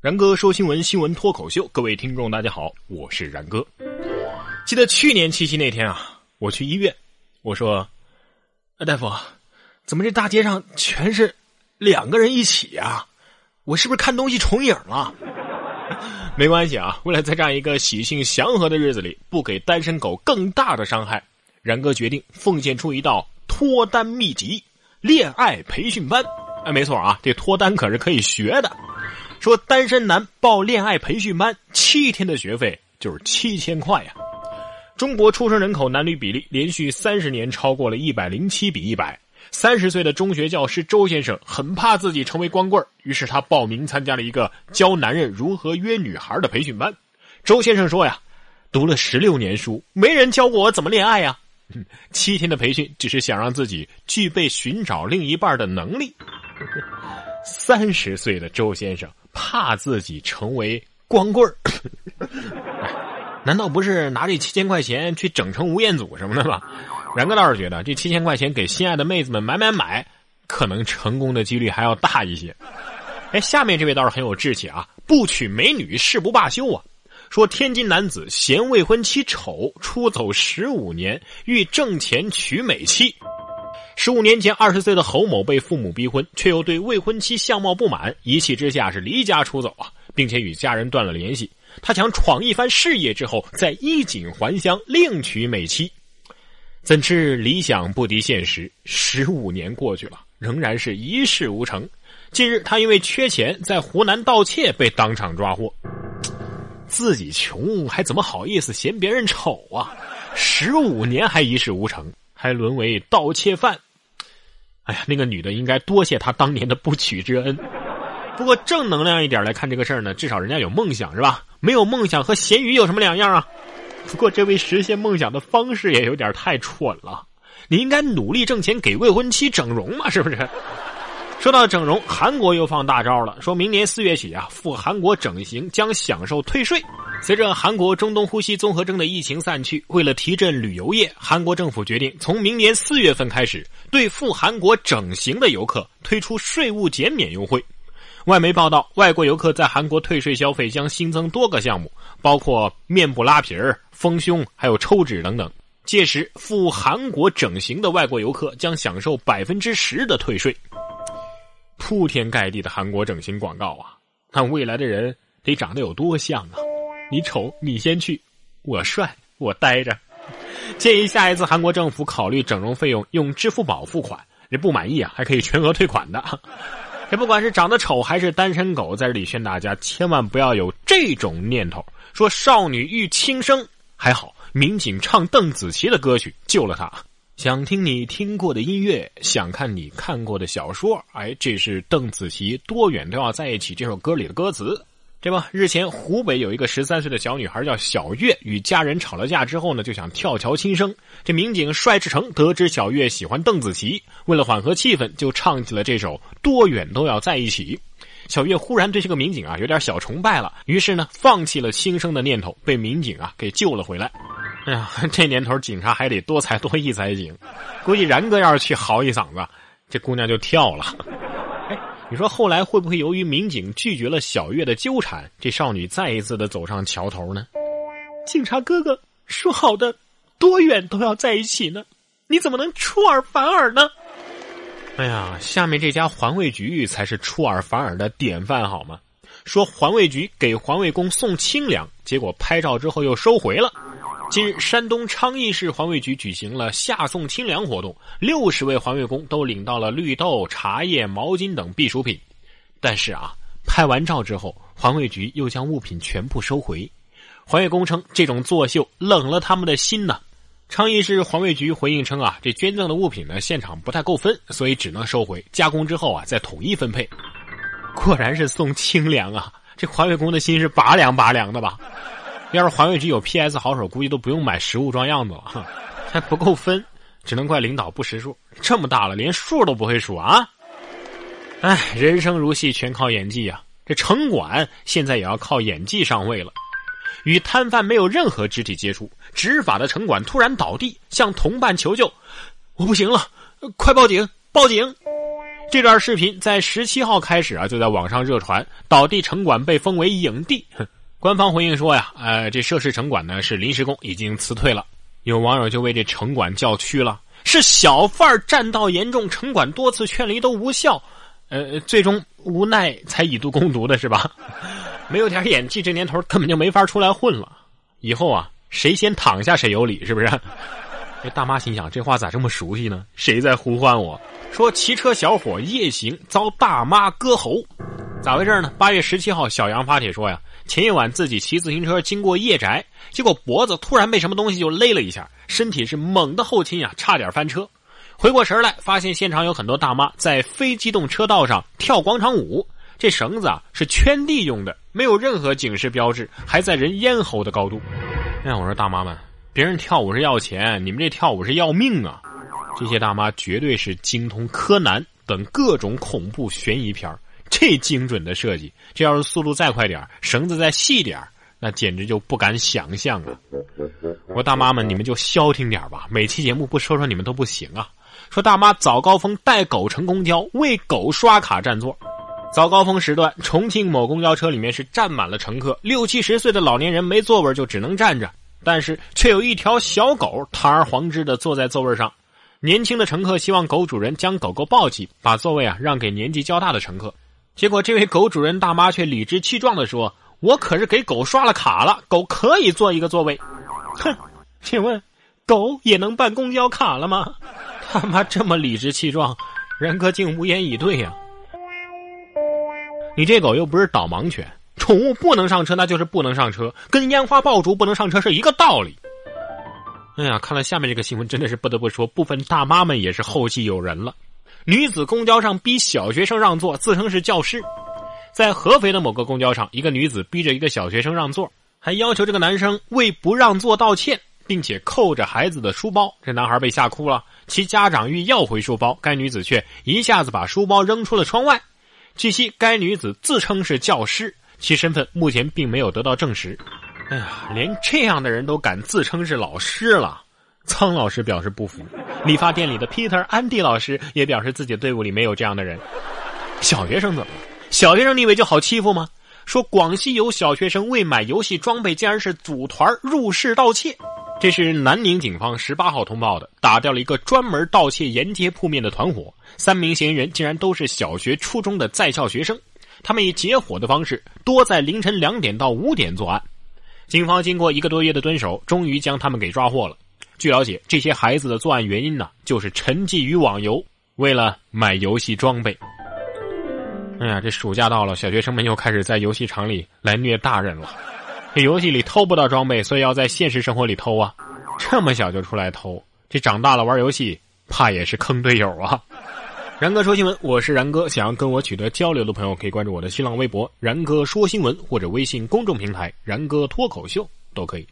然哥说新闻，新闻脱口秀，各位听众大家好，我是然哥。记得去年七夕那天啊，我去医院，我说：“啊，大夫，怎么这大街上全是两个人一起呀？我是不是看东西重影了？”没关系啊，为了在这样一个喜庆祥和的日子里，不给单身狗更大的伤害，然哥决定奉献出一道脱单秘籍——恋爱培训班。哎，没错啊，这脱单可是可以学的。说单身男报恋爱培训班，七天的学费就是七千块呀！中国出生人口男女比例连续三十年超过了一百零七比一百。三十岁的中学教师周先生很怕自己成为光棍于是他报名参加了一个教男人如何约女孩的培训班。周先生说呀：“读了十六年书，没人教过我怎么恋爱呀！七天的培训只是想让自己具备寻找另一半的能力。”三十岁的周先生。怕自己成为光棍儿，难道不是拿这七千块钱去整成吴彦祖什么的吗？然哥倒是觉得这七千块钱给心爱的妹子们买买买，可能成功的几率还要大一些。哎，下面这位倒是很有志气啊，不娶美女誓不罢休啊！说天津男子嫌未婚妻丑，出走十五年，欲挣钱娶美妻。十五年前，二十岁的侯某被父母逼婚，却又对未婚妻相貌不满，一气之下是离家出走啊，并且与家人断了联系。他想闯一番事业之后，再衣锦还乡，另娶美妻。怎知理想不敌现实，十五年过去了，仍然是一事无成。近日，他因为缺钱，在湖南盗窃被当场抓获。自己穷，还怎么好意思嫌别人丑啊？十五年还一事无成，还沦为盗窃犯。哎呀，那个女的应该多谢他当年的不娶之恩。不过正能量一点来看这个事儿呢，至少人家有梦想是吧？没有梦想和咸鱼有什么两样啊？不过这位实现梦想的方式也有点太蠢了。你应该努力挣钱给未婚妻整容嘛，是不是？说到整容，韩国又放大招了，说明年四月起啊，赴韩国整形将享受退税。随着韩国中东呼吸综合征的疫情散去，为了提振旅游业，韩国政府决定从明年四月份开始，对赴韩国整形的游客推出税务减免优惠。外媒报道，外国游客在韩国退税消费将新增多个项目，包括面部拉皮儿、丰胸，还有抽脂等等。届时赴韩国整形的外国游客将享受百分之十的退税。铺天盖地的韩国整形广告啊，那未来的人得长得有多像啊？你丑，你先去；我帅，我待着。建议下一次韩国政府考虑整容费用用支付宝付款，这不满意啊，还可以全额退款的。这不管是长得丑还是单身狗，在这里劝大家千万不要有这种念头。说少女欲轻生，还好民警唱邓紫棋的歌曲救了她。想听你听过的音乐，想看你看过的小说。哎，这是邓紫棋《多远都要在一起》这首歌里的歌词。对吧，日前湖北有一个十三岁的小女孩叫小月，与家人吵了架之后呢，就想跳桥轻生。这民警帅志成得知小月喜欢邓紫棋，为了缓和气氛，就唱起了这首《多远都要在一起》。小月忽然对这个民警啊有点小崇拜了，于是呢放弃了轻生的念头，被民警啊给救了回来。哎呀，这年头警察还得多才多艺才行，估计然哥要是去嚎一嗓子，这姑娘就跳了。你说后来会不会由于民警拒绝了小月的纠缠，这少女再一次的走上桥头呢？警察哥哥说好的，多远都要在一起呢？你怎么能出尔反尔呢？哎呀，下面这家环卫局才是出尔反尔的典范，好吗？说环卫局给环卫工送清凉，结果拍照之后又收回了。近日，山东昌邑市环卫局举行了夏送清凉活动，六十位环卫工都领到了绿豆、茶叶、毛巾等避暑品。但是啊，拍完照之后，环卫局又将物品全部收回。环卫工称，这种作秀冷了他们的心呢。昌邑市环卫局回应称啊，这捐赠的物品呢，现场不太够分，所以只能收回，加工之后啊，再统一分配。果然是送清凉啊！这环卫工的心是拔凉拔凉的吧？要是环卫局有 PS 好手，估计都不用买实物装样子了，还不够分，只能怪领导不识数。这么大了，连数都不会数啊！哎，人生如戏，全靠演技啊！这城管现在也要靠演技上位了。与摊贩没有任何肢体接触，执法的城管突然倒地，向同伴求救：“我不行了，快报警！报警！”这段视频在十七号开始啊，就在网上热传，倒地城管被封为影帝。哼官方回应说呀，呃，这涉事城管呢是临时工，已经辞退了。有网友就为这城管叫屈了，是小贩占道严重，城管多次劝离都无效，呃，最终无奈才以毒攻毒的是吧？没有点演技，这年头根本就没法出来混了。以后啊，谁先躺下谁有理，是不是？这大妈心想，这话咋这么熟悉呢？谁在呼唤我？说骑车小伙夜行遭大妈割喉，咋回事呢？八月十七号，小杨发帖说呀，前一晚自己骑自行车经过夜宅，结果脖子突然被什么东西就勒了一下，身体是猛的后倾呀，差点翻车。回过神来，发现现场有很多大妈在非机动车道上跳广场舞，这绳子啊是圈地用的，没有任何警示标志，还在人咽喉的高度。哎，我说大妈们。别人跳舞是要钱，你们这跳舞是要命啊！这些大妈绝对是精通柯南等各种恐怖悬疑片这精准的设计，这要是速度再快点绳子再细点那简直就不敢想象啊！我大妈们，你们就消停点吧，每期节目不说说你们都不行啊！说大妈早高峰带狗乘公交，为狗刷卡占座。早高峰时段，重庆某公交车里面是站满了乘客，六七十岁的老年人没座位就只能站着。但是却有一条小狗堂而皇之的坐在座位上，年轻的乘客希望狗主人将狗狗抱起，把座位啊让给年纪较大的乘客。结果这位狗主人大妈却理直气壮的说：“我可是给狗刷了卡了，狗可以坐一个座位。”哼，请问，狗也能办公交卡了吗？他妈这么理直气壮，然哥竟无言以对呀！你这狗又不是导盲犬。宠物不能上车，那就是不能上车，跟烟花爆竹不能上车是一个道理。哎呀，看了下面这个新闻，真的是不得不说，部分大妈们也是后继有人了。女子公交上逼小学生让座，自称是教师。在合肥的某个公交上，一个女子逼着一个小学生让座，还要求这个男生为不让座道歉，并且扣着孩子的书包。这男孩被吓哭了，其家长欲要回书包，该女子却一下子把书包扔出了窗外。据悉，该女子自称是教师。其身份目前并没有得到证实。哎呀，连这样的人都敢自称是老师了，苍老师表示不服。理发店里的 Peter 安迪老师也表示自己队伍里没有这样的人。小学生怎么了？小学生你以为就好欺负吗？说广西有小学生为买游戏装备，竟然是组团入室盗窃。这是南宁警方十八号通报的，打掉了一个专门盗窃沿街铺面的团伙，三名嫌疑人竟然都是小学、初中的在校学生。他们以结伙的方式，多在凌晨两点到五点作案。警方经过一个多月的蹲守，终于将他们给抓获了。据了解，这些孩子的作案原因呢，就是沉寂于网游，为了买游戏装备。哎呀，这暑假到了，小学生们又开始在游戏场里来虐大人了。这游戏里偷不到装备，所以要在现实生活里偷啊。这么小就出来偷，这长大了玩游戏，怕也是坑队友啊。然哥说新闻，我是然哥。想要跟我取得交流的朋友，可以关注我的新浪微博“然哥说新闻”或者微信公众平台“然哥脱口秀”都可以。